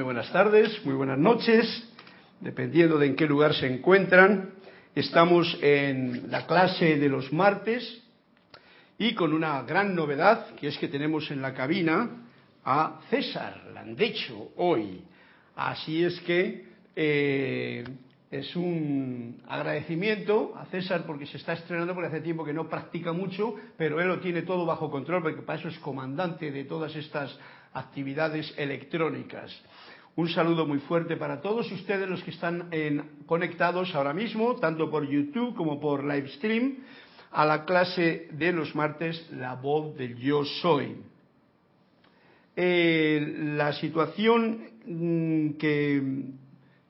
muy buenas tardes, muy buenas noches, dependiendo de en qué lugar se encuentran. Estamos en la clase de los martes y con una gran novedad, que es que tenemos en la cabina a César Landecho hoy. Así es que eh, es un agradecimiento a César porque se está estrenando, porque hace tiempo que no practica mucho, pero él lo tiene todo bajo control, porque para eso es comandante de todas estas actividades electrónicas. Un saludo muy fuerte para todos ustedes los que están conectados ahora mismo, tanto por YouTube como por Livestream, a la clase de los martes, La voz del yo soy. Eh, la situación mm, que,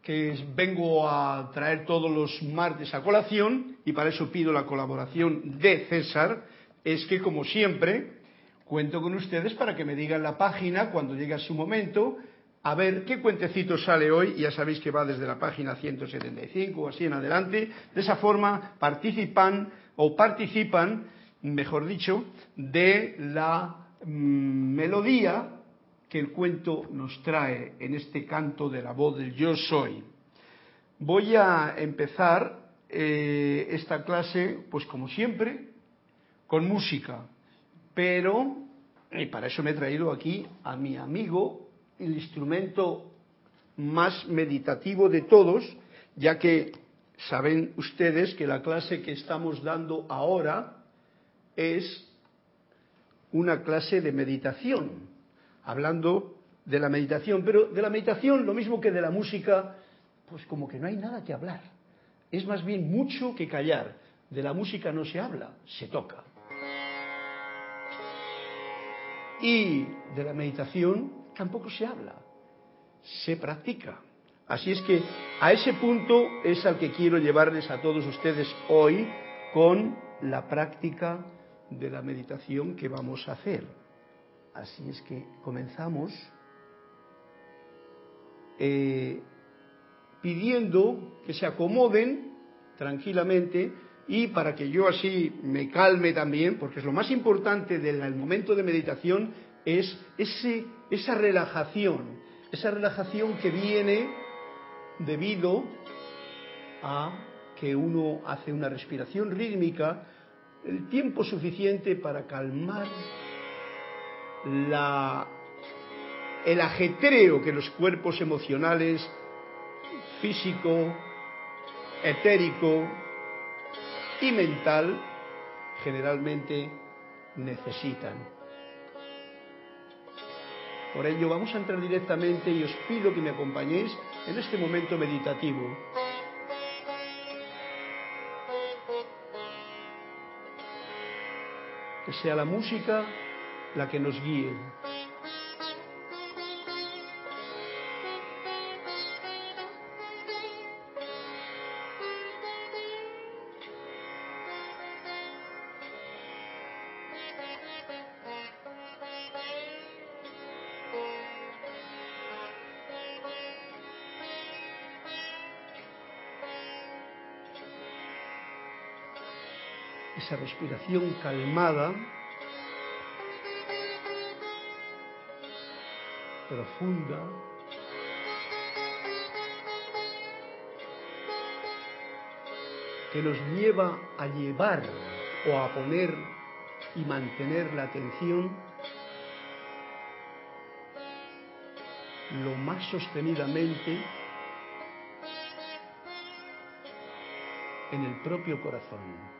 que vengo a traer todos los martes a colación, y para eso pido la colaboración de César, es que como siempre, cuento con ustedes para que me digan la página cuando llegue su momento, a ver qué cuentecito sale hoy, ya sabéis que va desde la página 175 o así en adelante, de esa forma participan o participan, mejor dicho, de la mm, melodía que el cuento nos trae en este canto de la voz del yo soy. Voy a empezar eh, esta clase, pues como siempre, con música. Pero, y para eso me he traído aquí a mi amigo, el instrumento más meditativo de todos, ya que saben ustedes que la clase que estamos dando ahora es una clase de meditación, hablando de la meditación, pero de la meditación lo mismo que de la música, pues como que no hay nada que hablar. Es más bien mucho que callar. De la música no se habla, se toca. Y de la meditación tampoco se habla, se practica. Así es que a ese punto es al que quiero llevarles a todos ustedes hoy con la práctica de la meditación que vamos a hacer. Así es que comenzamos eh, pidiendo que se acomoden tranquilamente y para que yo así me calme también, porque es lo más importante del momento de meditación, es ese, esa relajación, esa relajación que viene debido a que uno hace una respiración rítmica el tiempo suficiente para calmar el ajetreo que los cuerpos emocionales, físico, etérico, y mental generalmente necesitan. Por ello vamos a entrar directamente y os pido que me acompañéis en este momento meditativo. Que sea la música la que nos guíe. Esa respiración calmada, profunda, que nos lleva a llevar o a poner y mantener la atención lo más sostenidamente en el propio corazón.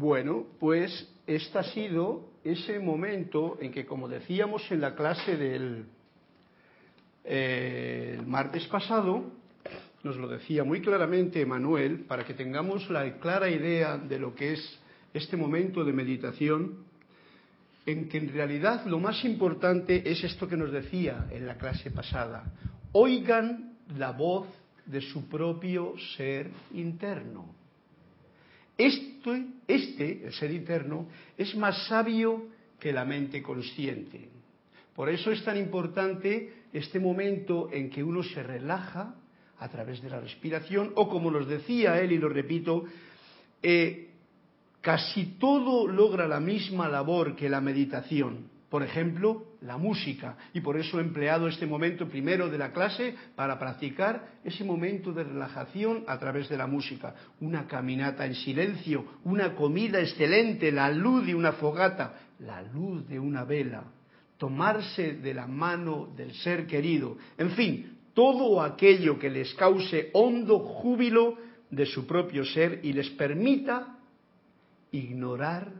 Bueno, pues este ha sido ese momento en que, como decíamos en la clase del eh, martes pasado, nos lo decía muy claramente Manuel, para que tengamos la clara idea de lo que es este momento de meditación, en que en realidad lo más importante es esto que nos decía en la clase pasada. Oigan la voz de su propio ser interno. Este, el ser interno, es más sabio que la mente consciente. Por eso es tan importante este momento en que uno se relaja a través de la respiración o como nos decía él y lo repito, eh, casi todo logra la misma labor que la meditación. Por ejemplo, la música. Y por eso he empleado este momento primero de la clase para practicar ese momento de relajación a través de la música. Una caminata en silencio, una comida excelente, la luz de una fogata, la luz de una vela, tomarse de la mano del ser querido. En fin, todo aquello que les cause hondo júbilo de su propio ser y les permita ignorar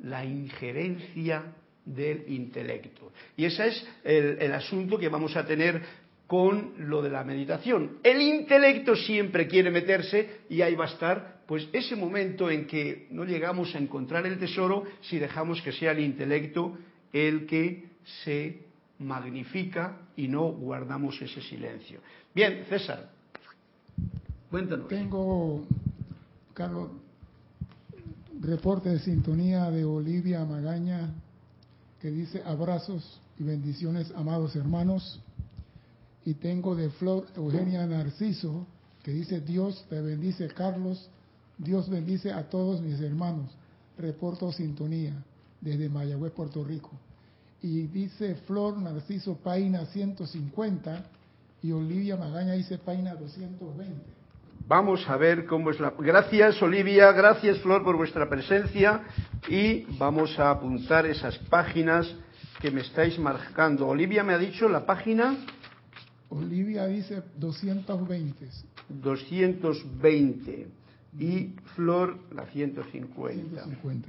la injerencia del intelecto. Y ese es el, asunto que vamos a tener con lo de la meditación. El intelecto siempre quiere meterse y ahí va a estar, pues ese momento en que no llegamos a encontrar el tesoro si dejamos que sea el intelecto el que se magnifica y no guardamos ese silencio. Bien, César, cuéntanos. Tengo, Carlos, reporte de sintonía de Olivia Magaña que dice abrazos y bendiciones amados hermanos. Y tengo de Flor Eugenia Narciso que dice Dios te bendice Carlos, Dios bendice a todos mis hermanos. Reporto sintonía desde Mayagüez, Puerto Rico. Y dice Flor Narciso, página 150 y Olivia Magaña dice página 220. Vamos a ver cómo es la... Gracias Olivia, gracias Flor por vuestra presencia y vamos a apuntar esas páginas que me estáis marcando. Olivia me ha dicho la página... Olivia dice 220. 220 y Flor la 150. 150.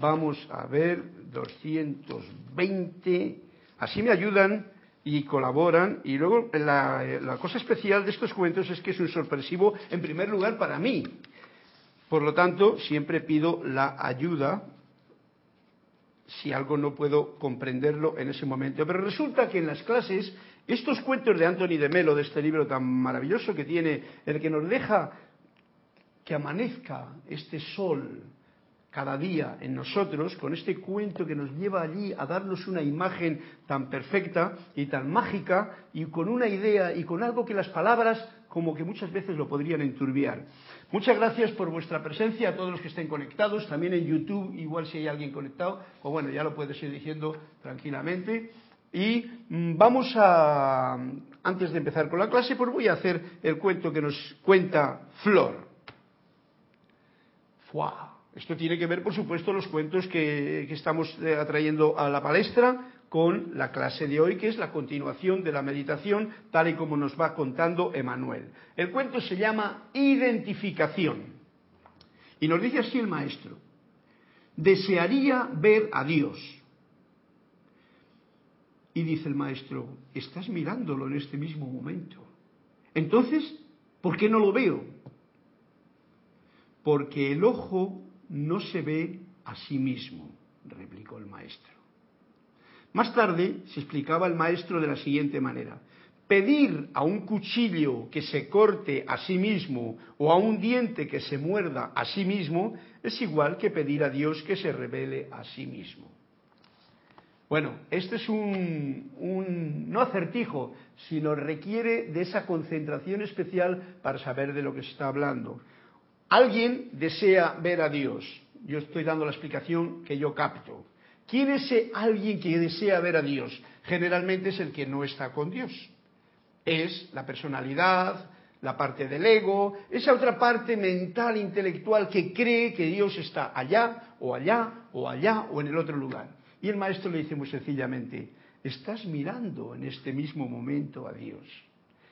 Vamos a ver 220. Así me ayudan y colaboran. Y luego la, cosa especial de estos cuentos es que es un sorpresivo, en primer lugar, para mí. Por lo tanto, siempre pido la ayuda si algo no puedo comprenderlo en ese momento. Pero resulta que en las clases, estos cuentos de Anthony de Melo, de este libro tan maravilloso que tiene, el que nos deja que amanezca este sol cada día en nosotros, con este cuento que nos lleva allí a darnos una imagen tan perfecta y tan mágica y con una idea y con algo que las palabras como que muchas veces lo podrían enturbiar. Muchas gracias por vuestra presencia a todos los que estén conectados, también en YouTube, igual si hay alguien conectado, o bueno, ya lo puedes ir diciendo tranquilamente. Y mm, vamos a, antes de empezar con la clase, pues voy a hacer el cuento que nos cuenta Flor. ¡Fua! Esto tiene que ver, por supuesto, los cuentos que, estamos eh, atrayendo a la palestra con la clase de hoy, que es la continuación de la meditación, tal y como nos va contando Emanuel. El cuento se llama Identificación. Y nos dice así el maestro, desearía ver a Dios. Y dice el maestro, estás mirándolo en este mismo momento. Entonces, ¿por qué no lo veo? Porque el ojo no se ve a sí mismo, replicó el maestro. Más tarde se explicaba el maestro de la siguiente manera. Pedir a un cuchillo que se corte a sí mismo o a un diente que se muerda a sí mismo es igual que pedir a Dios que se revele a sí mismo. Bueno, este es un, un, no acertijo, sino requiere de esa concentración especial para saber de lo que se está hablando. Alguien desea ver a Dios. Yo estoy dando la explicación que yo capto. ¿Quién es ese alguien que desea ver a Dios? Generalmente es el que no está con Dios. Es la personalidad, la parte del ego, esa otra parte mental, intelectual que cree que Dios está allá o allá o allá o en el otro lugar. Y el maestro le dice muy sencillamente, estás mirando en este mismo momento a Dios.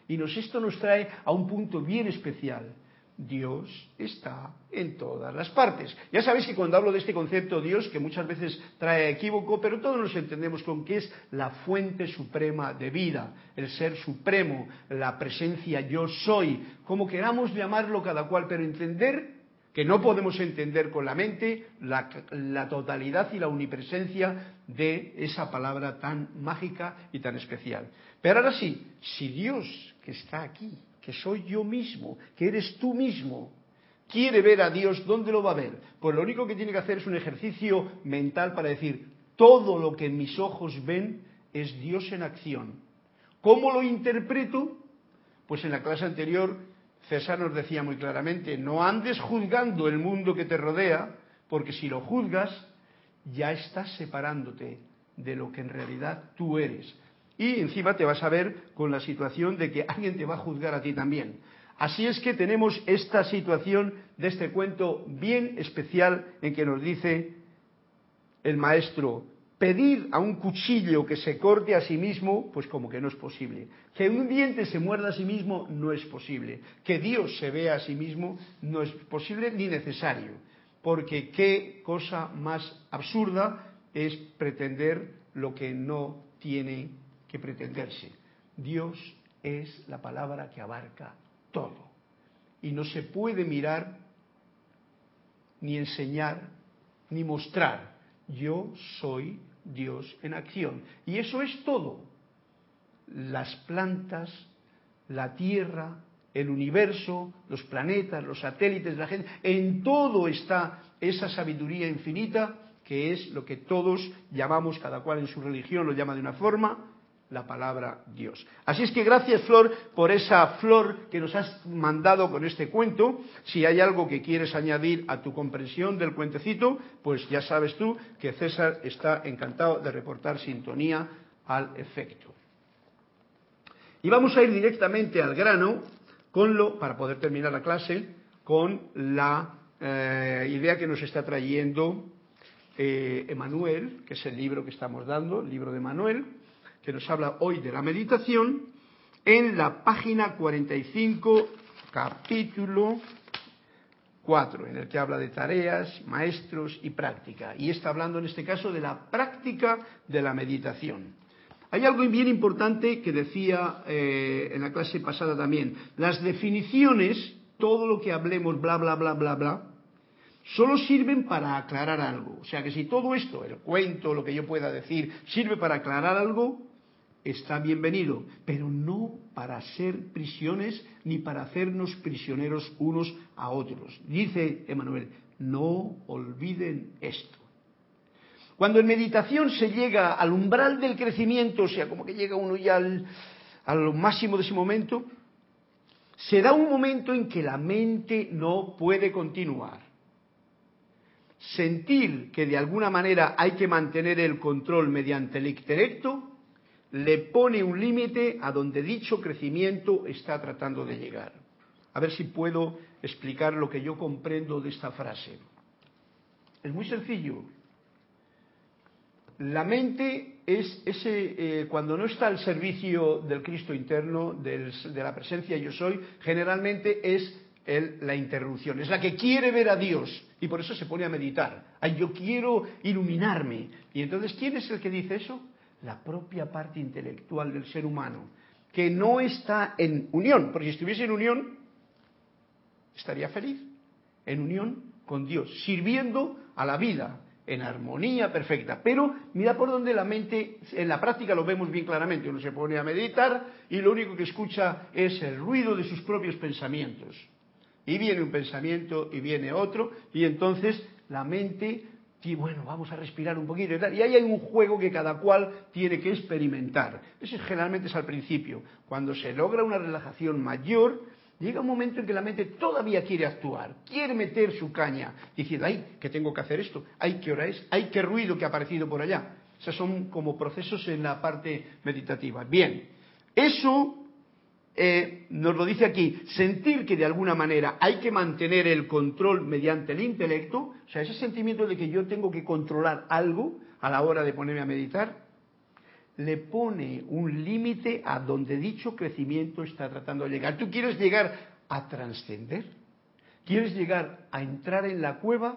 Y nos, esto nos trae a un punto bien especial Dios está en todas las partes. Ya sabéis que cuando hablo de este concepto Dios, que muchas veces trae equívoco, pero todos nos entendemos con que es la fuente suprema de vida, el ser supremo, la presencia yo soy, como queramos llamarlo cada cual, pero entender que no podemos entender con la mente la, la, totalidad y la omnipresencia de esa palabra tan mágica y tan especial. Pero ahora sí, si Dios que está aquí, que soy yo mismo, que eres tú mismo, quiere ver a Dios, ¿dónde lo va a ver? Pues lo único que tiene que hacer es un ejercicio mental para decir, todo lo que mis ojos ven es Dios en acción. ¿Cómo lo interpreto? Pues en la clase anterior César nos decía muy claramente, no andes juzgando el mundo que te rodea, porque si lo juzgas, ya estás separándote de lo que en realidad tú eres. Y encima te vas a ver con la situación de que alguien te va a juzgar a ti también. Así es que tenemos esta situación de este cuento bien especial en que nos dice el maestro, pedir a un cuchillo que se corte a sí mismo, pues como que no es posible. Que un diente se muerda a sí mismo no es posible. Que Dios se vea a sí mismo no es posible ni necesario. Porque qué cosa más absurda es pretender lo que no tiene que pretenderse. Dios es la palabra que abarca todo. Y no se puede mirar, ni enseñar, ni mostrar. Yo soy Dios en acción. Y eso es todo. Las plantas, la tierra, el universo, los planetas, los satélites, la gente, en todo está esa sabiduría infinita que es lo que todos llamamos, cada cual en su religión lo llama de una forma, la palabra Dios. Así es que gracias Flor por esa flor que nos has mandado con este cuento. Si hay algo que quieres añadir a tu comprensión del cuentecito, pues ya sabes tú que César está encantado de reportar sintonía al efecto. Y vamos a ir directamente al grano con lo, para poder terminar la clase, con la eh, idea que nos está trayendo eh, Emanuel, que es el libro que estamos dando, el libro de Emanuel que nos habla hoy de la meditación, en la página 45, capítulo 4, en el que habla de tareas, maestros y práctica. Y está hablando en este caso de la práctica de la meditación. Hay algo bien importante que decía eh, en la clase pasada también. Las definiciones, todo lo que hablemos, bla, bla, bla, bla, bla, solo sirven para aclarar algo. O sea que si todo esto, el cuento, lo que yo pueda decir, sirve para aclarar algo, está bienvenido, pero no para ser prisiones ni para hacernos prisioneros unos a otros. Dice Emanuel, no olviden esto. Cuando en meditación se llega al umbral del crecimiento, o sea, como que llega uno ya al, a máximo de ese momento, se da un momento en que la mente no puede continuar. Sentir que de alguna manera hay que mantener el control mediante el intelecto le pone un límite a donde dicho crecimiento está tratando de llegar. A ver si puedo explicar lo que yo comprendo de esta frase. Es muy sencillo. La mente es ese, eh, cuando no está al servicio del Cristo interno, de la presencia yo soy, generalmente es la interrupción, es la que quiere ver a Dios y por eso se pone a meditar. Ay, yo quiero iluminarme. Y entonces, ¿quién es el que dice eso? La propia parte intelectual del ser humano, que no está en unión, porque si estuviese en unión, estaría feliz, en unión con Dios, sirviendo a la vida, en armonía perfecta. Pero mira por donde la mente, en la práctica lo vemos bien claramente, uno se pone a meditar y lo único que escucha es el ruido de sus propios pensamientos. Y viene un pensamiento y viene otro, y entonces la mente y bueno, vamos a respirar un poquito y tal. Y ahí hay un juego que cada cual tiene que experimentar. Eso generalmente es al principio. Cuando se logra una relajación mayor, llega un momento en que la mente todavía quiere actuar, quiere meter su caña, diciendo, ay, que tengo que hacer esto, ay, qué hora es, ay, qué ruido que ha aparecido por allá. O son como procesos en la parte meditativa. Bien, eso eh, nos lo dice aquí, sentir que de alguna manera hay que mantener el control mediante el intelecto, o sea, ese sentimiento de que yo tengo que controlar algo a la hora de ponerme a meditar, le pone un límite a donde dicho crecimiento está tratando de llegar. ¿Tú quieres llegar a trascender? Quieres llegar a entrar en la cueva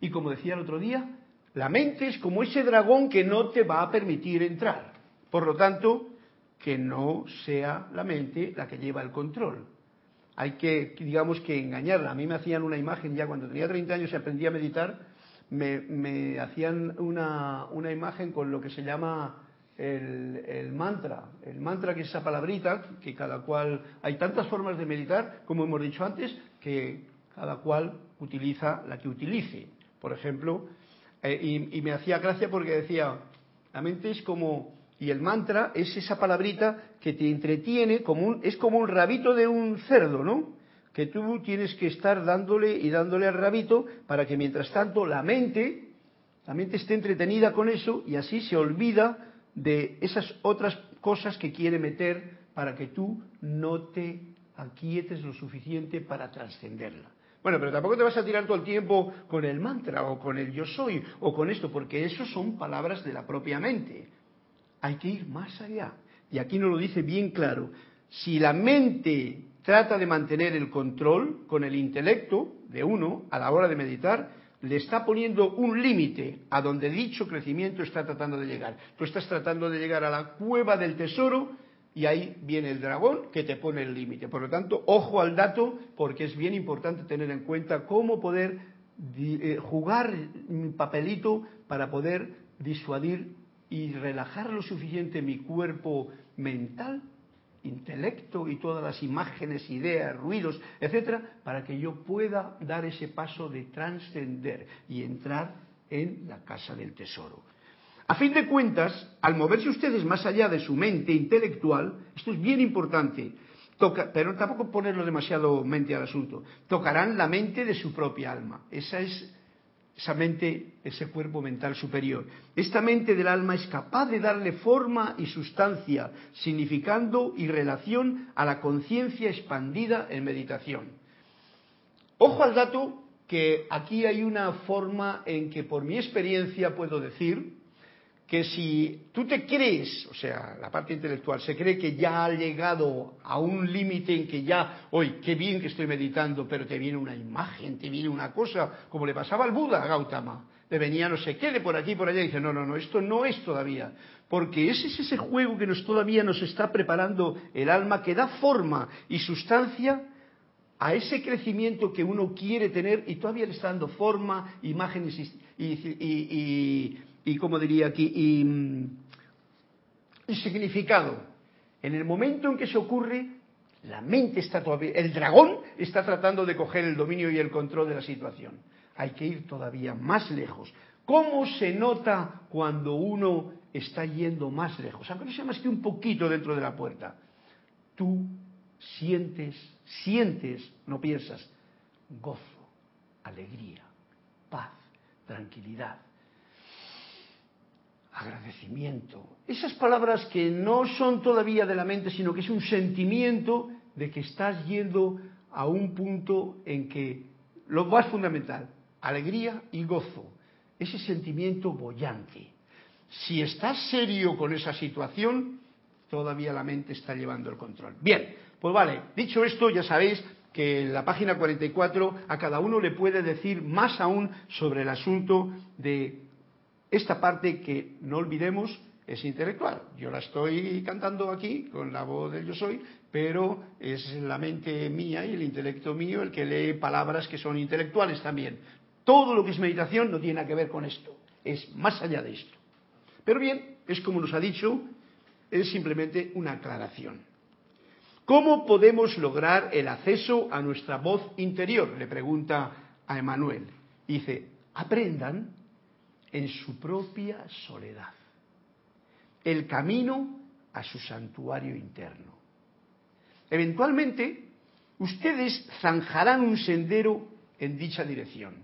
y como decía el otro día, la mente es como ese dragón que no te va a permitir entrar. Por lo tanto, que no sea la mente la que lleva el control. Hay que, digamos que engañarla. A mí me hacían una imagen ya cuando tenía 30 años y aprendí a meditar, me, hacían una, imagen con lo que se llama el, el, mantra. El mantra que es esa palabrita, que cada cual, hay tantas formas de meditar, como hemos dicho antes, que cada cual utiliza la que utilice. Por ejemplo, eh, y, me hacía gracia porque decía, la mente es como, y el mantra es esa palabrita que te entretiene, como es como un rabito de un cerdo, ¿no? Que tú tienes que estar dándole y dándole al rabito para que mientras tanto la mente, la mente esté entretenida con eso y así se olvida de esas otras cosas que quiere meter para que tú no te aquietes lo suficiente para trascenderla. Bueno, pero tampoco te vas a tirar todo el tiempo con el mantra o con el yo soy o con esto, porque eso son palabras de la propia mente. Hay que ir más allá. Y aquí nos lo dice bien claro. Si la mente trata de mantener el control con el intelecto de uno a la hora de meditar, le está poniendo un límite a donde dicho crecimiento está tratando de llegar. Tú estás tratando de llegar a la cueva del tesoro y ahí viene el dragón que te pone el límite. Por lo tanto, ojo al dato, porque es bien importante tener en cuenta cómo poder eh, jugar mi papelito para poder disuadir y relajar lo suficiente mi cuerpo mental, intelecto y todas las imágenes, ideas, ruidos, etcétera, para que yo pueda dar ese paso de trascender y entrar en la casa del tesoro. A fin de cuentas, al moverse ustedes más allá de su mente intelectual, esto es bien importante, pero tampoco ponerlo demasiado mente al asunto, tocarán la mente de su propia alma. Esa es esa mente, ese cuerpo mental superior. Esta mente del alma es capaz de darle forma y sustancia, significando y relación a la conciencia expandida en meditación. Ojo al dato que aquí hay una forma en que por mi experiencia puedo decir que si tú te crees, o sea, la parte intelectual, se cree que ya ha llegado a un límite en que ya, hoy, qué bien que estoy meditando, pero te viene una imagen, te viene una cosa, como le pasaba al Buda a Gautama, le venía no sé qué de por aquí y por allá, y dice, no, no, no, esto no es todavía, porque ese es ese juego que todavía nos está preparando el alma, que da forma y sustancia a ese crecimiento que uno quiere tener y todavía le está dando forma, imágenes y y como diría aquí, y, significado. En el momento en que se ocurre, la mente está todavía, el dragón está tratando de coger el dominio y el control de la situación. Hay que ir todavía más lejos. ¿Cómo se nota cuando uno está yendo más lejos? Aunque no sea más que un poquito dentro de la puerta. Tú sientes, sientes, no piensas, gozo, alegría, paz, tranquilidad agradecimiento. Esas palabras que no son todavía de la mente, sino que es un sentimiento de que estás yendo a un punto en que lo más fundamental, alegría y gozo, ese sentimiento bollante. Si estás serio con esa situación, todavía la mente está llevando el control. Bien, pues vale, dicho esto, ya sabéis que en la página 44 a cada uno le puede decir más aún sobre el asunto de esta parte que no olvidemos es intelectual. Yo la estoy cantando aquí con la voz del yo soy, pero es la mente mía y el intelecto mío el que lee palabras que son intelectuales también. Todo lo que es meditación no tiene nada que ver con esto, es más allá de esto. Pero bien, es como nos ha dicho, es simplemente una aclaración. ¿Cómo podemos lograr el acceso a nuestra voz interior? Le pregunta a Emanuel. Dice, aprendan en su propia soledad, el camino a su santuario interno. Eventualmente, ustedes zanjarán un sendero en dicha dirección.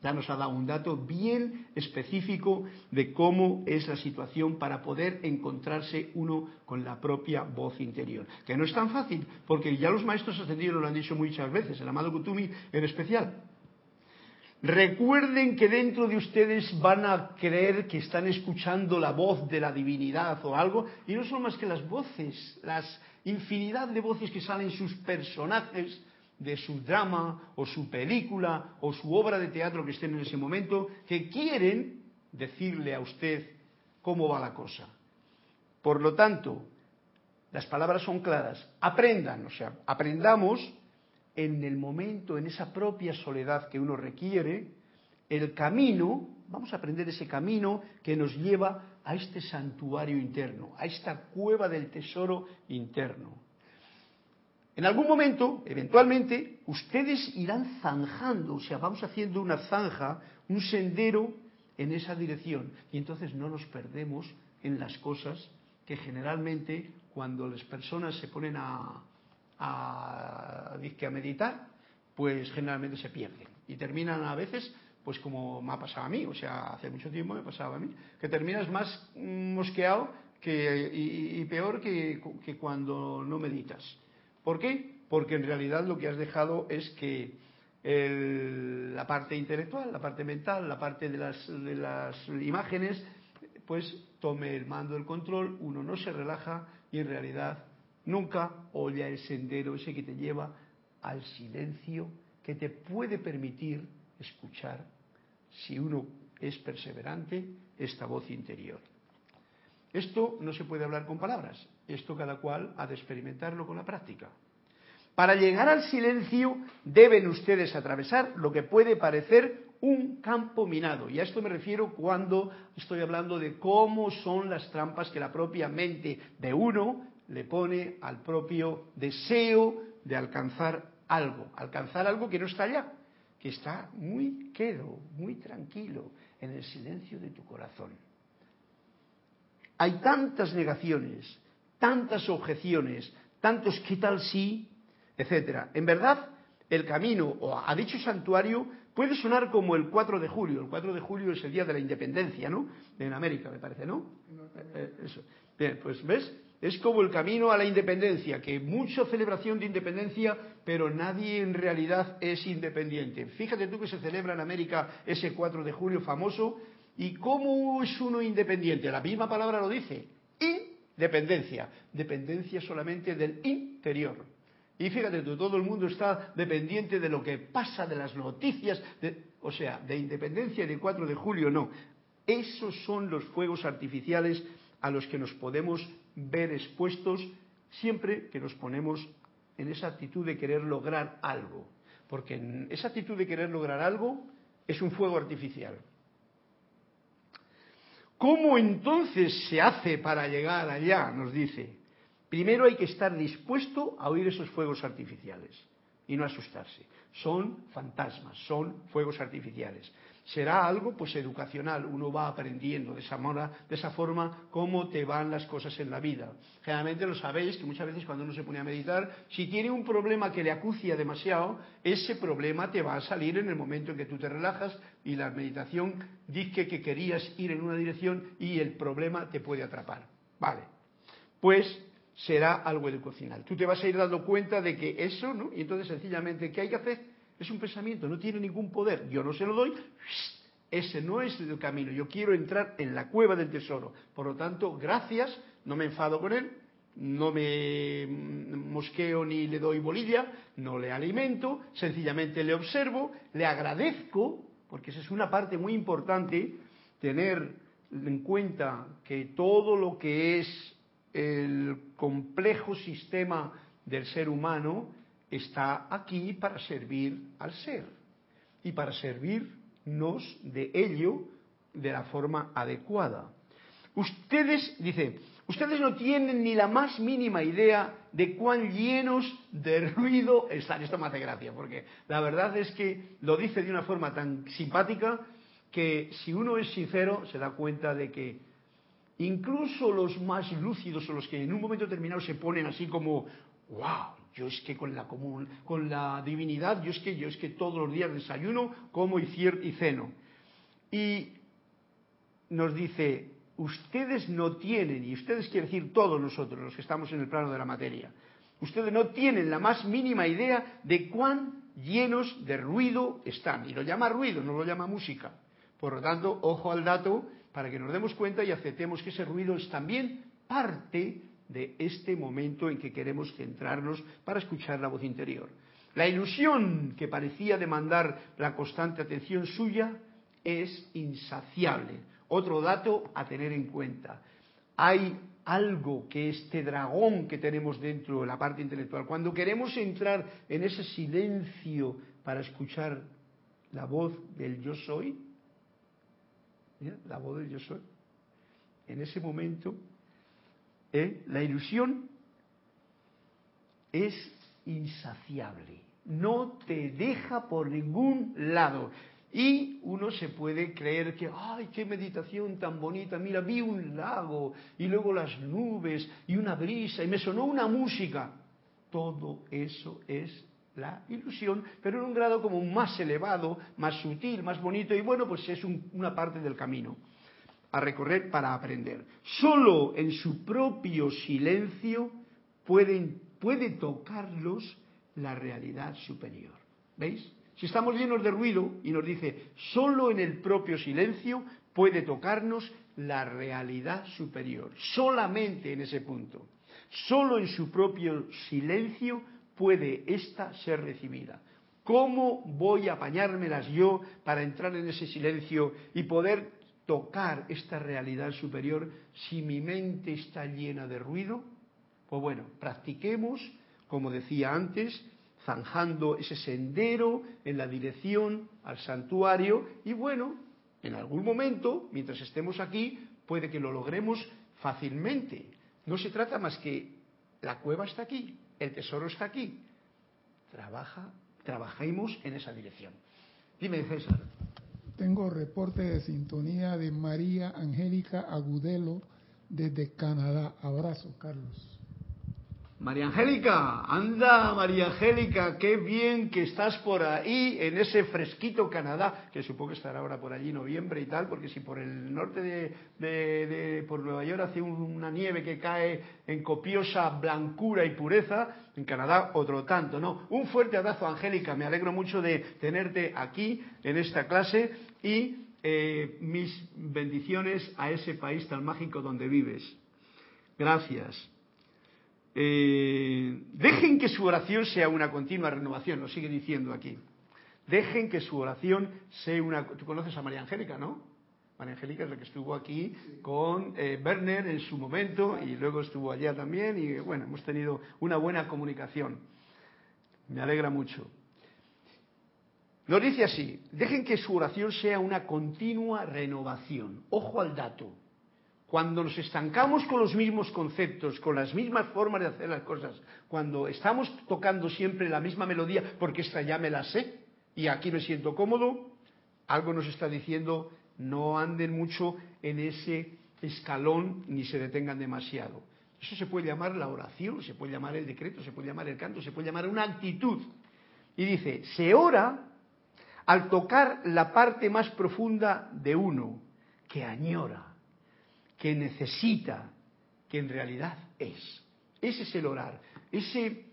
Ya nos ha dado un dato bien específico de cómo es la situación para poder encontrarse uno con la propia voz interior. Que no es tan fácil, porque ya los maestros ascendidos lo han dicho muchas veces, el amado Kutumi en especial. Recuerden que dentro de ustedes van a creer que están escuchando la voz de la divinidad o algo, y no son más que las voces, las infinidad de voces que salen sus personajes de su drama o su película o su obra de teatro que estén en ese momento, que quieren decirle a usted cómo va la cosa. Por lo tanto, las palabras son claras. Aprendan, o sea, aprendamos en el momento, en esa propia soledad que uno requiere, el camino, vamos a aprender ese camino que nos lleva a este santuario interno, a esta cueva del tesoro interno. En algún momento, eventualmente, ustedes irán zanjando, o sea, vamos haciendo una zanja, un sendero en esa dirección. Y entonces no nos perdemos en las cosas que generalmente cuando las personas se ponen a, a, a meditar, pues generalmente se pierden. Y terminan a veces pues como me ha pasado a mí, o sea, hace mucho tiempo me pasaba a mí, que terminas más mosqueado que, y, peor que, cuando no meditas. ¿Por qué? Porque en realidad lo que has dejado es que la parte intelectual, la parte mental, la parte de las, de las imágenes, pues tome el mando del control, uno no se relaja y en realidad nunca oye el sendero ese que te lleva al silencio que te puede permitir escuchar si uno es perseverante, esta voz interior. Esto no se puede hablar con palabras, esto cada cual ha de experimentarlo con la práctica. Para llegar al silencio deben ustedes atravesar lo que puede parecer un campo minado. Y a esto me refiero cuando estoy hablando de cómo son las trampas que la propia mente de uno le pone al propio deseo de alcanzar algo, alcanzar algo que no está allá que está muy quedo, muy tranquilo en el silencio de tu corazón. Hay tantas negaciones, tantas objeciones, tantos qué tal sí, etcétera. En verdad, el camino a dicho santuario puede sonar como el 4 de julio. El 4 de julio es el día de la independencia, ¿no? En América, me parece, ¿no? Eh, eh, eso. Bien, pues ves, es como el camino a la independencia, que mucha celebración de independencia, pero nadie en realidad es independiente. Fíjate tú que se celebra en América ese 4 de julio famoso, y cómo es uno independiente. La misma palabra lo dice, independencia, dependencia solamente del interior. Y fíjate tú, todo el mundo está dependiente de lo que pasa, de las noticias, o sea, de independencia y de 4 de julio no. Esos son los fuegos artificiales a los que nos podemos ver expuestos siempre que nos ponemos en esa actitud de querer lograr algo. Porque esa actitud de querer lograr algo es un fuego artificial. ¿Cómo entonces se hace para llegar allá? Nos dice. Primero hay que estar dispuesto a oír esos fuegos artificiales y no asustarse. Son fantasmas, son fuegos artificiales será algo pues educacional, uno va aprendiendo de esa, de esa forma cómo te van las cosas en la vida. Generalmente lo sabéis que muchas veces cuando uno se pone a meditar, si tiene un problema que le acucia demasiado, ese problema te va a salir en el momento en que tú te relajas y la meditación dice que querías ir en una dirección y el problema te puede atrapar. Vale, pues será algo educacional. Tú te vas a ir dando cuenta de que eso, ¿no? Y entonces sencillamente, ¿qué hay que hacer? Es un pensamiento, no tiene ningún poder. Yo no se lo doy. Ese no es el camino. Yo quiero entrar en la cueva del tesoro. Por lo tanto, gracias, no me enfado con él, no me mosqueo ni le doy bolilla, no le alimento, sencillamente le observo, le agradezco, porque esa es una parte muy importante, tener en cuenta que todo lo que es el complejo sistema del ser humano está aquí para servir al ser y para servirnos de ello de la forma adecuada. Ustedes, dice, ustedes no tienen ni la más mínima idea de cuán llenos de ruido están. Esto me hace gracia, porque la verdad es que lo dice de una forma tan simpática que si uno es sincero se da cuenta de que incluso los más lúcidos o los que en un momento determinado se ponen así como, wow, yo es que con la con la divinidad, yo es que yo es que todos los días desayuno, como y, y ceno. Y nos dice, ustedes no tienen, y ustedes quiere decir todos nosotros, los que estamos en el plano de la materia, ustedes no tienen la más mínima idea de cuán llenos de ruido están. Y lo llama ruido, no lo llama música. Por lo tanto, ojo al dato para que nos demos cuenta y aceptemos que ese ruido es también parte de este momento en que queremos centrarnos para escuchar la voz interior. La ilusión que parecía demandar la constante atención suya es insaciable. Otro dato a tener en cuenta. Hay algo que este dragón que tenemos dentro de la parte intelectual, cuando queremos entrar en ese silencio para escuchar la voz del yo soy, la voz del yo soy, en ese momento, ¿eh? la ilusión es insaciable, no te deja por ningún lado. Y uno se puede creer que, ay, qué meditación tan bonita, mira, vi un lago y luego las nubes y una brisa y me sonó una música. Todo eso es la ilusión, pero en un grado como más elevado, más sutil, más bonito y bueno, pues es una parte del camino a recorrer para aprender. Solo en su propio silencio pueden, puede tocarlos la realidad superior. ¿Veis? Si estamos llenos de ruido y nos dice, solo en el propio silencio puede tocarnos la realidad superior, solamente en ese punto. Solo en su propio silencio puede ésta ser recibida. ¿Cómo voy a apañármelas yo para entrar en ese silencio y poder tocar esta realidad superior si mi mente está llena de ruido? Pues bueno, practiquemos, como decía antes, zanjando ese sendero en la dirección al santuario y bueno, en algún momento, mientras estemos aquí, puede que lo logremos fácilmente. No se trata más que la cueva está aquí, el tesoro está aquí. Trabaja, trabajemos en esa dirección. Dime, César. Tengo reporte de sintonía de María Angélica Agudelo desde Canadá. Abrazo, Carlos. María Angélica, anda María Angélica, qué bien que estás por ahí en ese fresquito Canadá, que supongo que estará ahora por allí noviembre y tal, porque si por el norte de, por Nueva York hace una nieve que cae en copiosa blancura y pureza, en Canadá otro tanto, ¿no? Un fuerte abrazo Angélica, me alegro mucho de tenerte aquí en esta clase y eh, mis bendiciones a ese país tan mágico donde vives. Gracias. Eh, dejen que su oración sea una continua renovación, lo sigue diciendo aquí. Dejen que su oración sea una... Tú conoces a María Angélica, ¿no? María Angélica es la que estuvo aquí con eh, Werner en su momento y luego estuvo allá también y bueno, hemos tenido una buena comunicación. Me alegra mucho. Nos dice así, dejen que su oración sea una continua renovación. Ojo al dato. Cuando nos estancamos con los mismos conceptos, con las mismas formas de hacer las cosas, cuando estamos tocando siempre la misma melodía, porque esta ya me la sé y aquí me siento cómodo, algo nos está diciendo no anden mucho en ese escalón ni se detengan demasiado. Eso se puede llamar la oración, se puede llamar el decreto, se puede llamar el canto, se puede llamar una actitud. Y dice, se ora al tocar la parte más profunda de uno, que añora que necesita, que en realidad es. Ese es el orar. Ese,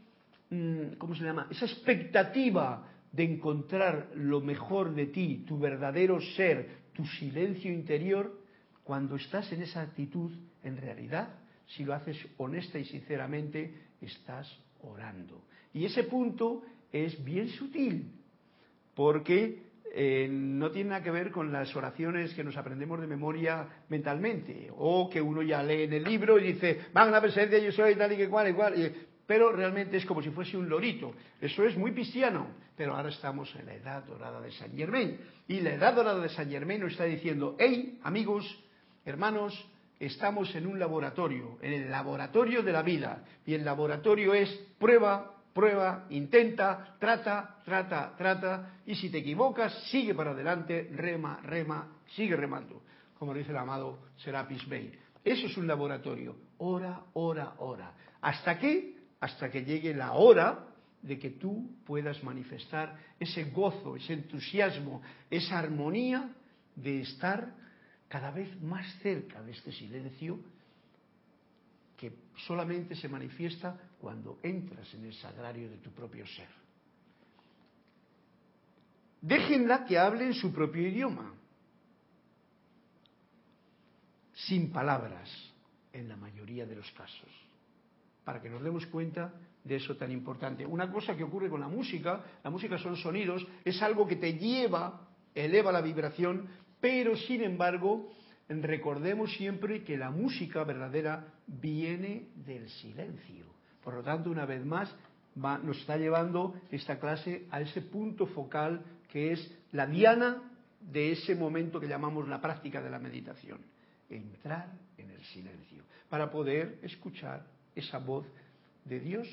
mm, ¿cómo se llama? Esa expectativa de encontrar lo mejor de ti, tu verdadero ser, tu silencio interior, cuando estás en esa actitud, en realidad, si lo haces honesta y sinceramente, estás orando. Y ese punto es bien sutil, porque eh, no tiene nada que ver con las oraciones que nos aprendemos de memoria mentalmente, o que uno ya lee en el libro y dice, van a presencia, yo soy tal y que cual, igual, pero realmente es como si fuese un lorito. Eso es muy cristiano, pero ahora estamos en la edad dorada de San Germain. Y la edad dorada de San Germain nos está diciendo, hey, amigos, hermanos, estamos en un laboratorio, en el laboratorio de la vida. Y el laboratorio es prueba, prueba, intenta, trata, trata, trata, y si te equivocas, sigue para adelante, rema, rema, sigue remando, como dice el amado Serapis Bey. Eso es un laboratorio, hora, hora, hora. ¿Hasta qué? Hasta que llegue la hora de que tú puedas manifestar ese gozo, ese entusiasmo, esa armonía de estar cada vez más cerca de este silencio que solamente se manifiesta cuando entras en el sagrario de tu propio ser. Déjenla que hable en su propio idioma, sin palabras en la mayoría de los casos. para que nos demos cuenta de eso tan importante. Una cosa que ocurre con la música, la música son sonidos, es algo que te lleva, eleva la vibración, pero sin embargo, recordemos siempre que la música verdadera viene del silencio. Por lo tanto, una vez más, nos está llevando esta clase a ese punto focal que es la diana de ese momento que llamamos la práctica de la meditación. Entrar en el silencio para poder escuchar esa voz de Dios,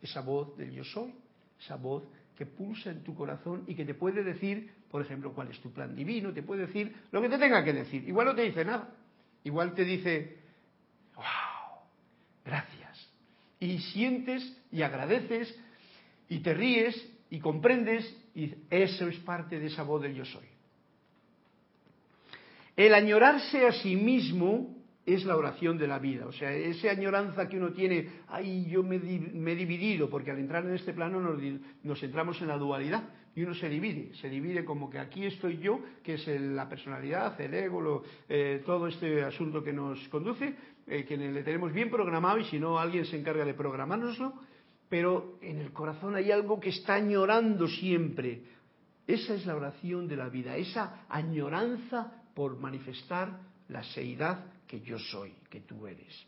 esa voz del yo soy, esa voz que pulsa en tu corazón y que te puede decir, por ejemplo, cuál es tu plan divino, te puede decir lo que te tenga que decir. Igual no te dice nada, igual te dice, wow, gracias. Y sientes y agradeces y te ríes y comprendes y eso es parte de esa voz del yo soy. El añorarse a sí mismo es la oración de la vida. O sea, esa añoranza que uno tiene, ay, yo me, he dividido, porque al entrar en este plano nos, centramos en la dualidad y uno se divide, se divide como que aquí estoy yo, que es la personalidad, el ego, eh, todo este asunto que nos conduce, eh, que le tenemos bien programado y si no alguien se encarga de programárnoslo, pero en el corazón hay algo que está añorando siempre. Esa es la oración de la vida, esa añoranza por manifestar la seidad que yo soy, que tú eres.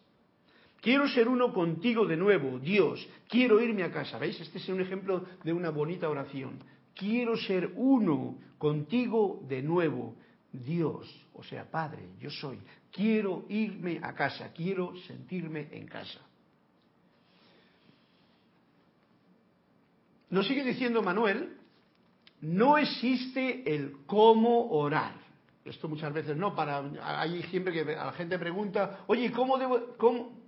Quiero ser uno contigo de nuevo, Dios. Quiero irme a casa. ¿Veis? Este es un ejemplo de una bonita oración. Quiero ser uno contigo de nuevo, Dios. O sea, Padre, yo soy. Quiero irme a casa. Quiero sentirme en casa. Nos sigue diciendo Manuel, no existe el cómo orar. Esto muchas veces no, para hay siempre que la gente pregunta, oye, ¿cómo debo, cómo?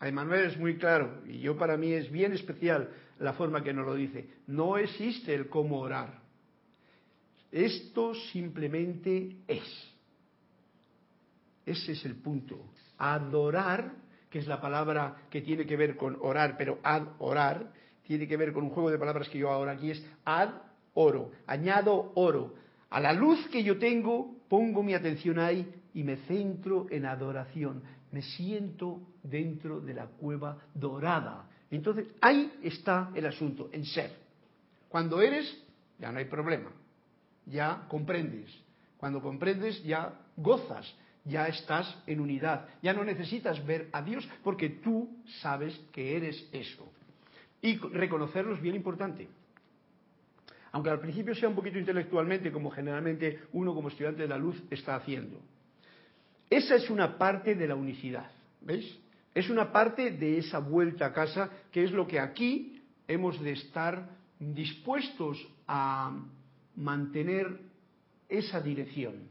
A Emanuel es muy claro, y yo para mí es bien especial la forma que nos lo dice. No existe el cómo orar. Esto simplemente es. Ese es el punto. Adorar, que es la palabra que tiene que ver con orar, pero adorar tiene que ver con un juego de palabras que yo ahora aquí es ad oro, añado oro a la luz que yo tengo, pongo mi atención ahí y me centro en adoración. Me siento dentro de la cueva dorada. Entonces, ahí está el asunto, en ser. Cuando eres, ya no hay problema. Ya comprendes. Cuando comprendes, ya gozas. Ya estás en unidad. Ya no necesitas ver a Dios porque tú sabes que eres eso. Y reconocerlo es bien importante aunque al principio sea un poquito intelectualmente, como generalmente uno como estudiante de la luz está haciendo. Esa es una parte de la unicidad, ¿veis? Es una parte de esa vuelta a casa, que es lo que aquí hemos de estar dispuestos a mantener esa dirección.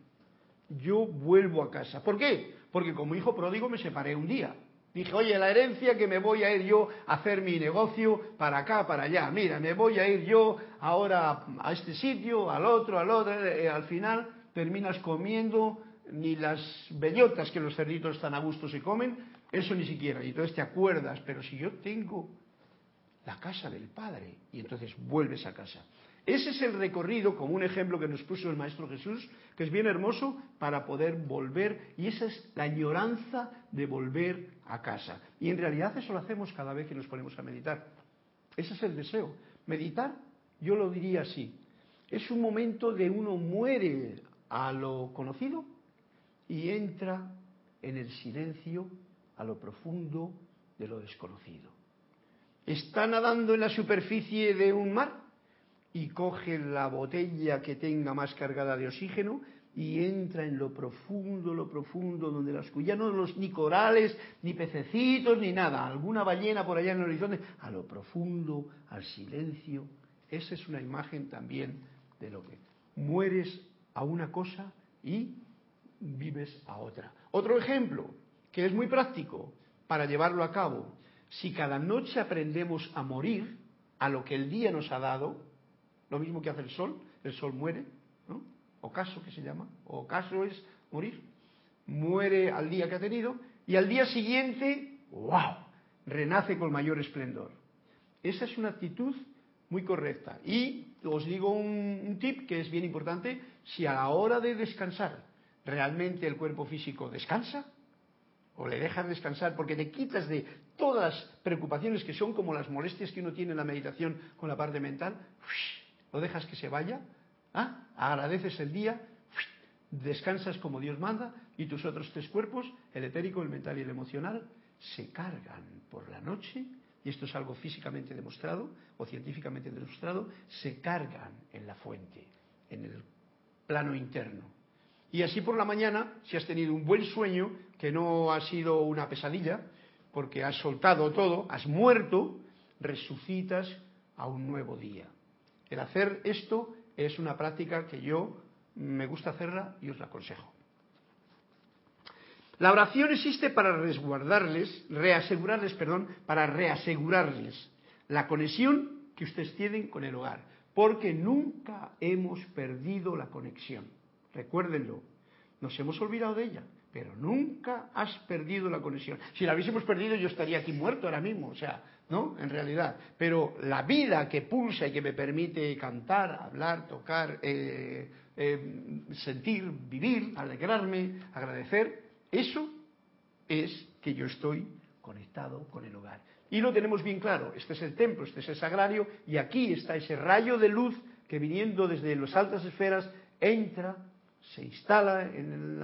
Yo vuelvo a casa. ¿Por qué? Porque como hijo pródigo me separé un día. Dije, oye, la herencia que me voy a ir yo a hacer mi negocio para acá, para allá. Mira, me voy a ir yo ahora a este sitio, al otro, al otro. Eh, al final terminas comiendo ni las bellotas que los cerditos tan a gusto se comen, eso ni siquiera. Y entonces te acuerdas, pero si yo tengo la casa del Padre, y entonces vuelves a casa. Ese es el recorrido, como un ejemplo que nos puso el Maestro Jesús, que es bien hermoso para poder volver, y esa es la añoranza de volver a casa. Y en realidad eso lo hacemos cada vez que nos ponemos a meditar. Ese es el deseo. Meditar, yo lo diría así, es un momento de uno muere a lo conocido y entra en el silencio a lo profundo de lo desconocido. Está nadando en la superficie de un mar y coge la botella que tenga más cargada de oxígeno y entra en lo profundo, lo profundo, donde las ya no los ni corales, ni pececitos, ni nada, alguna ballena por allá en el horizonte, a lo profundo, al silencio. Esa es una imagen también de lo que mueres a una cosa y vives a otra. Otro ejemplo, que es muy práctico para llevarlo a cabo. Si cada noche aprendemos a morir a lo que el día nos ha dado, lo mismo que hace el sol, el sol muere, ¿no? Ocaso que se llama, ocaso es morir, muere al día que ha tenido y al día siguiente, wow, renace con mayor esplendor. Esa es una actitud muy correcta. Y os digo un, tip que es bien importante, si a la hora de descansar realmente el cuerpo físico descansa, o le dejas descansar porque te quitas de todas las preocupaciones que son como las molestias que uno tiene en la meditación con la parte mental, lo dejas que se vaya, ¿ah? agradeces el día, descansas como Dios manda y tus otros tres cuerpos, el etérico, el mental y el emocional, se cargan por la noche, y esto es algo físicamente demostrado o científicamente demostrado, se cargan en la fuente, en el plano interno. Y así por la mañana, si has tenido un buen sueño, que no ha sido una pesadilla, porque has soltado todo, has muerto, resucitas a un nuevo día. El hacer esto es una práctica que yo me gusta hacerla y os la aconsejo. La oración existe para resguardarles, reasegurarles, perdón, para reasegurarles la conexión que ustedes tienen con el hogar, porque nunca hemos perdido la conexión. Recuérdenlo, nos hemos olvidado de ella, pero nunca has perdido la conexión. Si la hubiésemos perdido yo estaría aquí muerto ahora mismo, o sea, ¿no? En realidad. Pero la vida que pulsa y que me permite cantar, hablar, tocar, eh, eh, sentir, vivir, alegrarme, agradecer, eso es que yo estoy conectado con el hogar. Y lo tenemos bien claro, este es el templo, este es el sagrario, y aquí está ese rayo de luz que viniendo desde las altas esferas entra, se instala en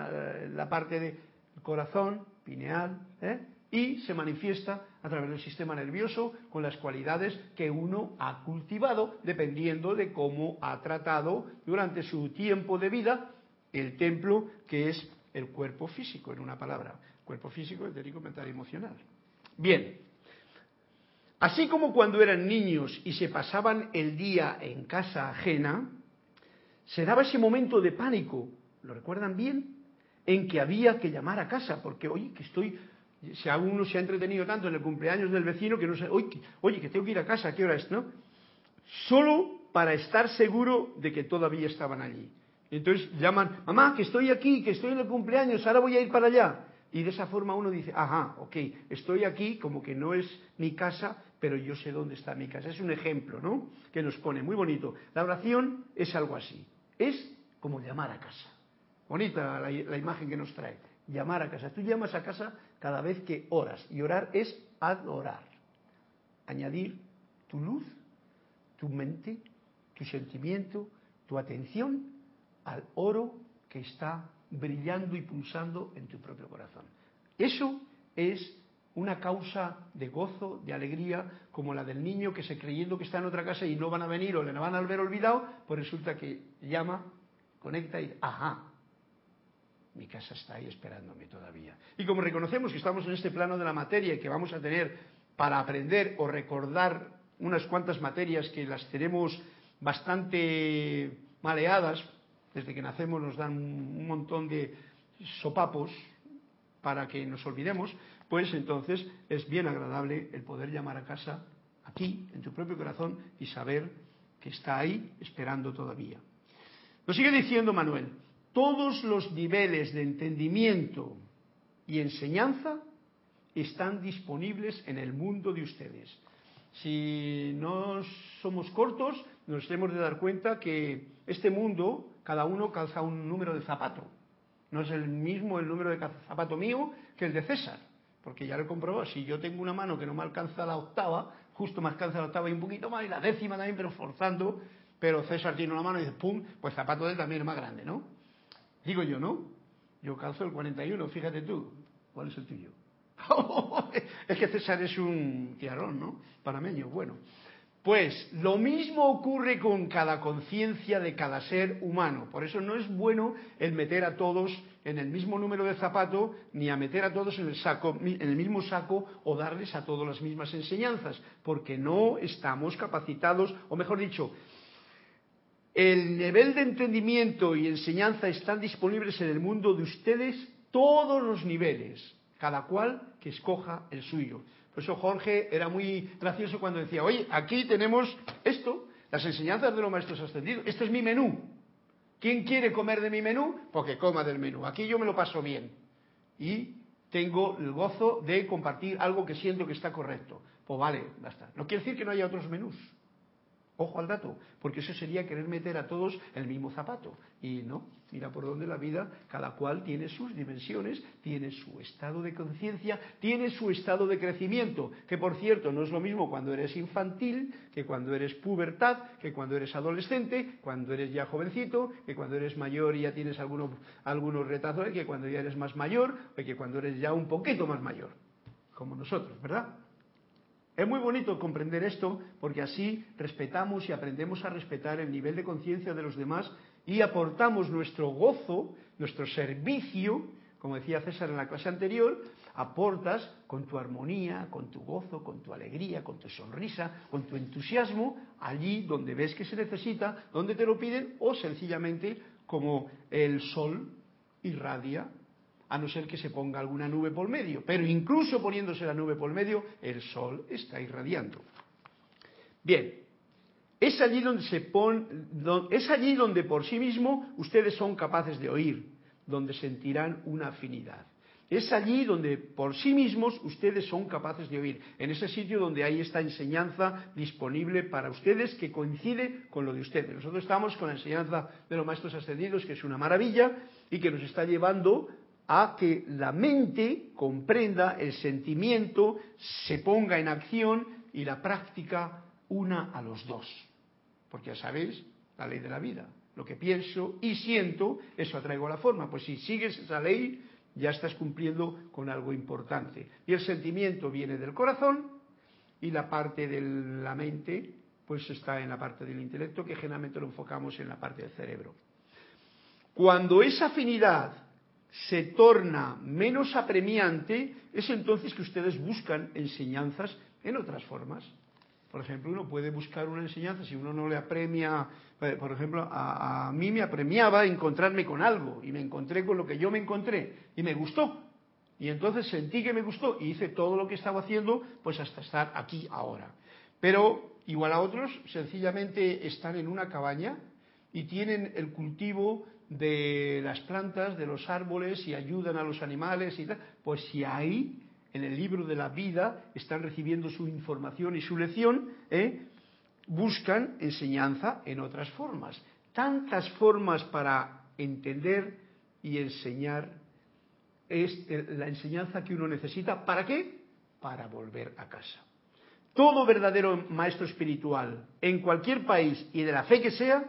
la, parte del corazón, pineal, ¿eh? Y se manifiesta a través del sistema nervioso con las cualidades que uno ha cultivado dependiendo de cómo ha tratado durante su tiempo de vida el templo que es el cuerpo físico, en una palabra. Cuerpo físico, etérico, mental y emocional. Bien. Así como cuando eran niños y se pasaban el día en casa ajena, se daba ese momento de pánico, ¿lo recuerdan bien? En que había que llamar a casa, porque, oye, que estoy, si aún uno se ha entretenido tanto en el cumpleaños del vecino que no sé, oye, que tengo que ir a casa, ¿a qué hora es, no? Solo para estar seguro de que todavía estaban allí. Entonces llaman, mamá, que estoy aquí, que estoy en el cumpleaños, ahora voy a ir para allá. Y de esa forma uno dice, ajá, ok, estoy aquí, como que no es mi casa, pero yo sé dónde está mi casa. Es un ejemplo, ¿no? Que nos pone, muy bonito. La oración es algo así, es como llamar a casa. Bonita la imagen que nos trae, llamar a casa. Tú llamas a casa cada vez que oras, y orar es adorar. Añadir tu luz, tu mente, tu sentimiento, tu atención al oro que está brillando y pulsando en tu propio corazón. Eso es una causa de gozo, de alegría, como la del niño que se creyendo que está en otra casa y no van a venir o le van a ver olvidado, pues resulta que llama, conecta y ajá, mi casa está ahí esperándome todavía. Y como reconocemos que estamos en este plano de la materia y que vamos a tener para aprender o recordar unas cuantas materias que las tenemos bastante maleadas desde que nacemos nos dan un montón de sopapos para que nos olvidemos, pues entonces es bien agradable el poder llamar a casa aquí, en tu propio corazón, y saber que está ahí esperando todavía. Nos sigue diciendo Manuel, todos los niveles de entendimiento y enseñanza están disponibles en el mundo de ustedes. Si no somos cortos, nos tenemos de dar cuenta que este mundo cada uno calza un número de zapato. No es el mismo el número de zapato mío que el de César, porque ya lo he comprobado. Si yo tengo una mano que no me alcanza la octava, justo me alcanza la octava y un poquito más, y la décima también, pero forzando, pero César tiene una mano y dice, pum, pues zapato de él también es más grande, ¿no? Digo yo, ¿no? Yo calzo el 41, fíjate tú. ¿Cuál es el tuyo? es que César es un tiarón, ¿no? Panameño, bueno. Pues lo mismo ocurre con cada conciencia de cada ser humano. Por eso no es bueno el meter a todos en el mismo número de zapato, ni a meter a todos en el, saco, en el mismo saco o darles a todos las mismas enseñanzas, porque no estamos capacitados, o mejor dicho, el nivel de entendimiento y enseñanza están disponibles en el mundo de ustedes todos los niveles, cada cual que escoja el suyo. Por eso Jorge era muy gracioso cuando decía, oye, aquí tenemos esto, las enseñanzas de los maestros ascendidos, este es mi menú. ¿Quién quiere comer de mi menú? Porque coma del menú. Aquí yo me lo paso bien. Y tengo el gozo de compartir algo que siento que está correcto. Pues vale, basta. No quiere decir que no haya otros menús. Ojo al dato, porque eso sería querer meter a todos el mismo zapato. Y no, mira por dónde la vida, cada cual tiene sus dimensiones, tiene su estado de conciencia, tiene su estado de crecimiento, que por cierto no es lo mismo cuando eres infantil, que cuando eres pubertad, que cuando eres adolescente, cuando eres ya jovencito, que cuando eres mayor y ya tienes algunos, algunos retazos, que cuando ya eres más mayor, que cuando eres ya un poquito más mayor, como nosotros, ¿verdad? Es muy bonito comprender esto porque así respetamos y aprendemos a respetar el nivel de conciencia de los demás y aportamos nuestro gozo, nuestro servicio, como decía César en la clase anterior, aportas con tu armonía, con tu gozo, con tu alegría, con tu sonrisa, con tu entusiasmo, allí donde ves que se necesita, donde te lo piden, o sencillamente como el sol irradia a no ser que se ponga alguna nube por medio. Pero incluso poniéndose la nube por medio, el sol está irradiando. Bien, es allí donde se donde por sí mismo ustedes son capaces de oír, donde sentirán una afinidad. Es allí donde por sí mismos ustedes son capaces de oír, en ese sitio donde hay esta enseñanza disponible para ustedes que coincide con lo de ustedes. Nosotros estamos con la enseñanza de los maestros ascendidos, que es una maravilla y que nos está llevando a que la mente comprenda el sentimiento, se ponga en acción y la práctica una a los dos. Porque ya sabéis, la ley de la vida. Lo que pienso y siento, eso atraigo a la forma. Pues si sigues esa ley, ya estás cumpliendo con algo importante. Y el sentimiento viene del corazón y la parte de la mente, pues está en la parte del intelecto, que generalmente lo enfocamos en la parte del cerebro. Cuando esa afinidad se torna menos apremiante, es entonces que ustedes buscan enseñanzas en otras formas. Por ejemplo, uno puede buscar una enseñanza si uno no le apremia, eh, por ejemplo, a, mí me apremiaba encontrarme con algo y me encontré con lo que yo me encontré y me gustó. Y entonces sentí que me gustó y hice todo lo que estaba haciendo, pues hasta estar aquí ahora. Pero igual a otros, sencillamente están en una cabaña y tienen el cultivo de las plantas, de los árboles y ayudan a los animales y pues si ahí, en el libro de la vida, están recibiendo su información y su lección, ¿eh? buscan enseñanza en otras formas. Tantas formas para entender y enseñar es la enseñanza que uno necesita. ¿Para qué? Para volver a casa. Todo verdadero maestro espiritual, en cualquier país y de la fe que sea,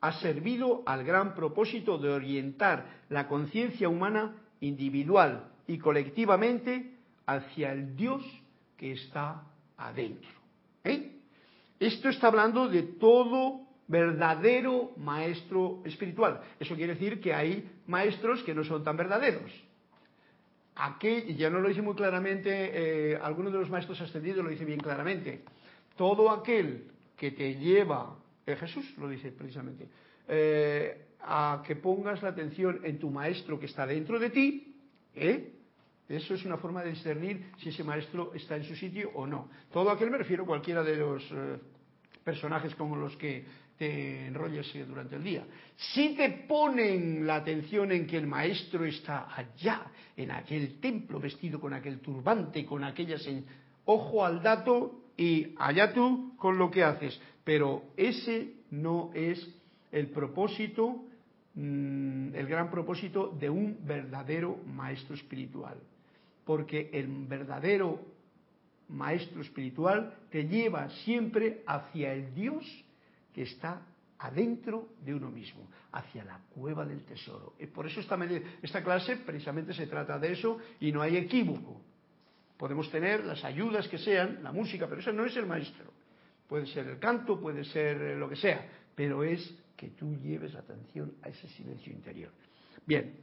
ha servido al gran propósito de orientar la conciencia humana individual y colectivamente hacia el Dios que está adentro. ¿eh? Esto está hablando de todo verdadero maestro espiritual. Eso quiere decir que hay maestros que no son tan verdaderos. Aquí, ya no lo dice muy claramente, eh, alguno de los maestros ascendidos lo dice bien claramente. Todo aquel que te lleva Jesús lo dice precisamente, eh, a que pongas la atención en tu maestro que está dentro de ti, ¿eh? Eso es una forma de discernir si ese maestro está en su sitio o no. Todo aquel me refiero a cualquiera de los eh, personajes como los que te enrollas durante el día. Si te ponen la atención en que el maestro está allá, en aquel templo, vestido con aquel turbante, con aquellas... Ojo al dato y allá tú con lo que haces. Pero ese no es el propósito, mm, el gran propósito de un verdadero maestro espiritual. Porque el verdadero maestro espiritual te lleva siempre hacia el Dios que está adentro de uno mismo, hacia la cueva del tesoro. Y por eso esta, esta clase precisamente se trata de eso y no hay equívoco. Podemos tener las ayudas que sean, la música, pero eso no es el maestro. Puede ser el canto, puede ser eh, lo que sea, pero es que tú lleves atención a ese silencio interior. Bien,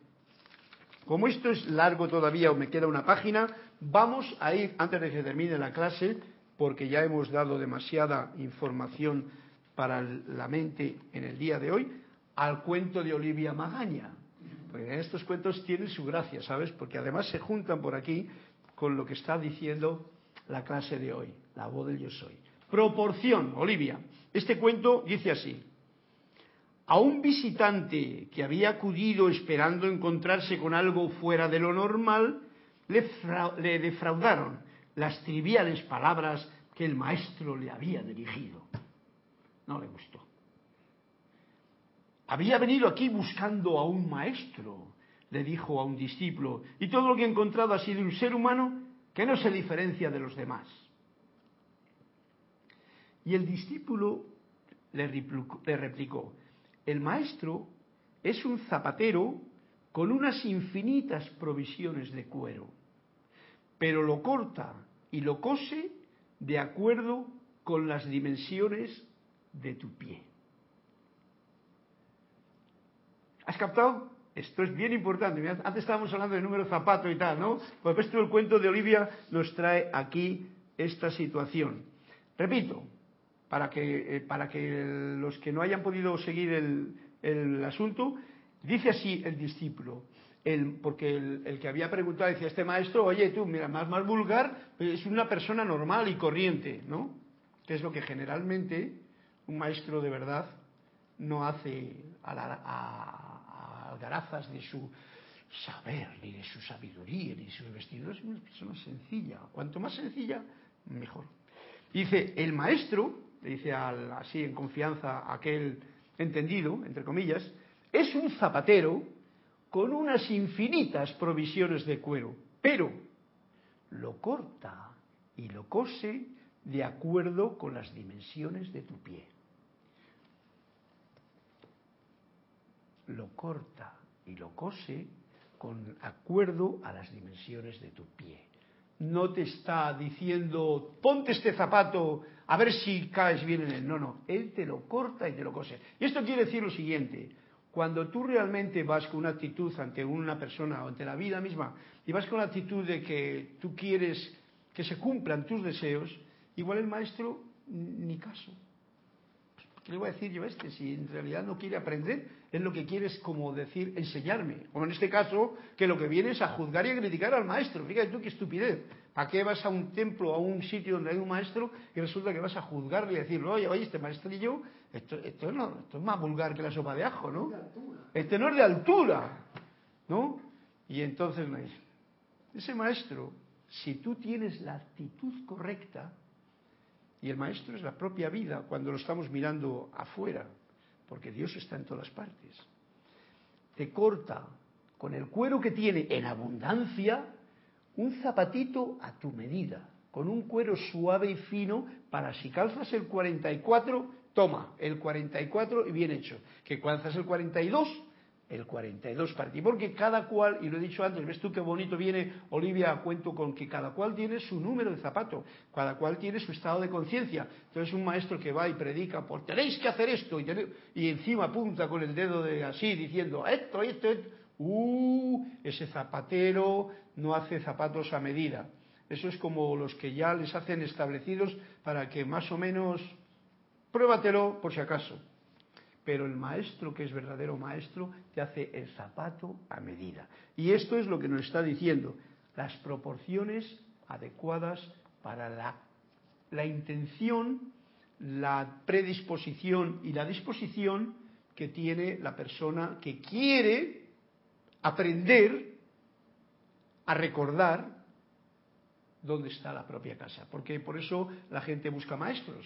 como esto es largo todavía o me queda una página, vamos a ir, antes de que termine la clase, porque ya hemos dado demasiada información para la mente en el día de hoy, al cuento de Olivia Magaña. Porque estos cuentos tienen su gracia, ¿sabes? Porque además se juntan por aquí con lo que está diciendo la clase de hoy, la voz del yo soy. Proporción, Olivia. Este cuento dice así. A un visitante que había acudido esperando encontrarse con algo fuera de lo normal, le, le defraudaron las triviales palabras que el maestro le había dirigido. no le gustó. Había venido aquí buscando a un maestro, le dijo a un discípulo, y todo lo que ha encontrado ha sido un ser humano que no se diferencia de los demás. Y el discípulo le replicó, el maestro es un zapatero con unas infinitas provisiones de cuero, pero lo corta y lo cose de acuerdo con las dimensiones de tu pie. ¿Has captado? Esto es bien importante. Antes estábamos hablando de número zapato y tal, ¿no? Pues esto el cuento de Olivia nos trae aquí esta situación. Repito, para que, eh, para que los que no hayan podido seguir el, el asunto, dice así el discípulo, el, porque el, que había preguntado decía, este maestro, oye tú, mira, más, más vulgar, es una persona normal y corriente, ¿no? Que es lo que generalmente un maestro de verdad no hace a, la, a, garazas de su saber, ni de su sabiduría, ni de sus vestidos, es una persona sencilla. Cuanto más sencilla, mejor. Dice, el maestro, le dice así en confianza aquel entendido, entre comillas, es un zapatero con unas infinitas provisiones de cuero, pero lo corta y lo cose de acuerdo con las dimensiones de tu pie. Lo corta y lo cose con acuerdo a las dimensiones de tu pie. No te está diciendo, ponte este zapato a ver si caes bien en él. No, no, él te lo corta y te lo cose. Y esto quiere decir lo siguiente, cuando tú realmente vas con una actitud ante una persona o ante la vida misma y vas con la actitud de que tú quieres que se cumplan tus deseos, igual el maestro ni caso. ¿Qué le voy a decir yo a este? Si en realidad no quiere aprender, es lo que quiere es como decir, enseñarme. Como en este caso, que lo que viene es a juzgar y a criticar al maestro. Fíjate tú qué estupidez. ¿Para qué vas a un templo, a un sitio donde hay un maestro y resulta que vas a juzgarle y decirle, oye, oye, este maestro y yo, esto, esto, no, esto es más vulgar que la sopa de ajo, ¿no? Este no es de altura, ¿no? Y entonces me dice, ese maestro, si tú tienes la actitud correcta, y el maestro es la propia vida cuando lo estamos mirando afuera, porque Dios está en todas partes. Te corta con el cuero que tiene en abundancia un zapatito a tu medida, con un cuero suave y fino para si calzas el 44, toma el 44 y bien hecho. Que calzas el 42, el 42 para porque cada cual, y lo he dicho antes, ves tú qué bonito viene Olivia cuento con que cada cual tiene su número de zapato, cada cual tiene su estado de conciencia. Entonces un maestro que va y predica, por tenéis que hacer esto, y, y encima apunta con el dedo de así, diciendo esto, esto, esto, uh, ese zapatero no hace zapatos a medida. Eso es como los que ya les hacen establecidos para que más o menos, pruébatelo por si acaso pero el maestro que es verdadero maestro te hace el zapato a medida. Y esto es lo que nos está diciendo, las proporciones adecuadas para la, la intención, la predisposición y la disposición que tiene la persona que quiere aprender a recordar dónde está la propia casa. Porque por eso la gente busca maestros,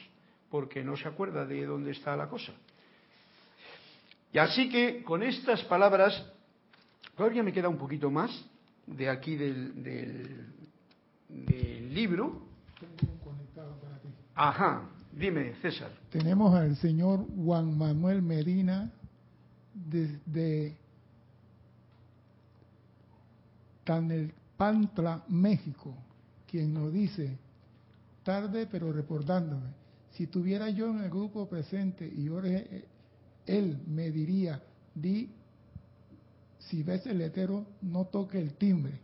porque no se acuerda de dónde está la cosa. Y así que con estas palabras, todavía me queda un poquito más de aquí del, del, libro. Ajá, dime, César. Tenemos al señor Juan Manuel Medina desde Tanelpantla, México, quien nos dice, tarde pero reportándome, si tuviera yo en el grupo presente y Jorge él me diría, di, si ves el letrero, no toque el timbre.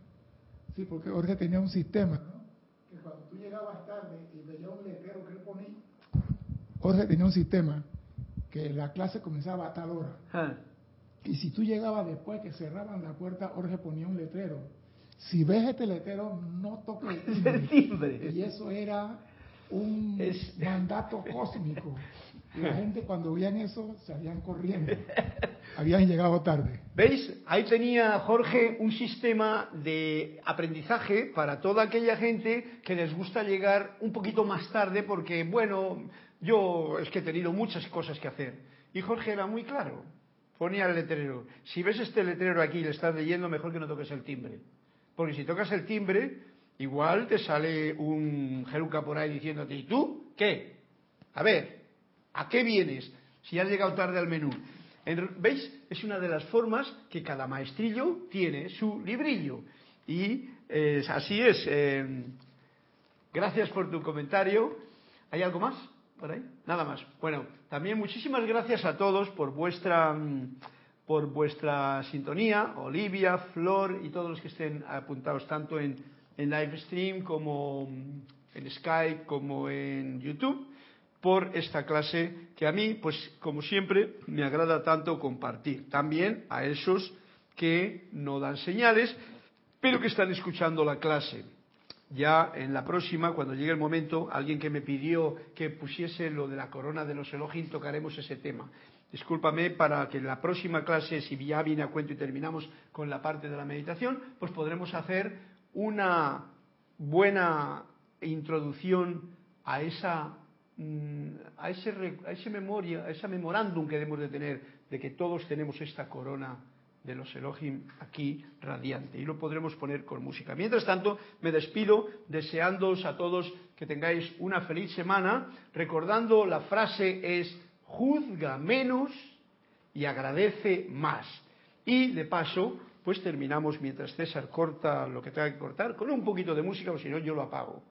Sí, porque Jorge tenía un sistema, ¿no? Que cuando tú llegabas tarde y veías un letrero que él ponía, Jorge tenía un sistema que la clase comenzaba a tal hora. Ah. Y si tú llegabas después que cerraban la puerta, Jorge ponía un letrero. Si ves este letrero, no toque el timbre. Y eso era un mandato cósmico. Y la gente cuando veían eso salían corriendo. Habían llegado tarde. ¿Veis? Ahí tenía Jorge un sistema de aprendizaje para toda aquella gente que les gusta llegar un poquito más tarde porque, bueno, yo es que he tenido muchas cosas que hacer. Y Jorge era muy claro, ponía el letrero, si ves este letrero aquí y le estás leyendo, mejor que no toques el timbre. Porque si tocas el timbre, igual te sale un jeruca por ahí diciéndote, ¿y tú qué? A ver, ¿a qué vienes? Si has llegado tarde al menú. ¿Veis? Es una de las formas que cada maestrillo tiene su librillo. Y así es. Eh, gracias por tu comentario. ¿Hay algo más? Nada más. Bueno, también muchísimas gracias a todos por vuestra mm, por vuestra sintonía, Olivia, Flor y todos los que estén apuntados tanto en, en live stream como mm, en Skype como en YouTube por esta clase que a mí, pues como siempre, me agrada tanto compartir. También a esos que no dan señales, pero que están escuchando la clase. Ya en la próxima, cuando llegue el momento, alguien que me pidió que pusiese lo de la corona de los Elohim, tocaremos ese tema. Discúlpame para que en la próxima clase, si ya viene a cuento y terminamos con la parte de la meditación, pues podremos hacer una buena introducción a esa a ese, a ese memoria, a memorándum que debemos de tener de que todos tenemos esta corona de los Elohim aquí radiante y lo podremos poner con música. Mientras tanto, me despido deseándoos a todos que tengáis una feliz semana, recordando la frase es juzga menos y agradece más. Y de paso, pues terminamos mientras César corta lo que tenga que cortar con un poquito de música, o si no yo lo apago.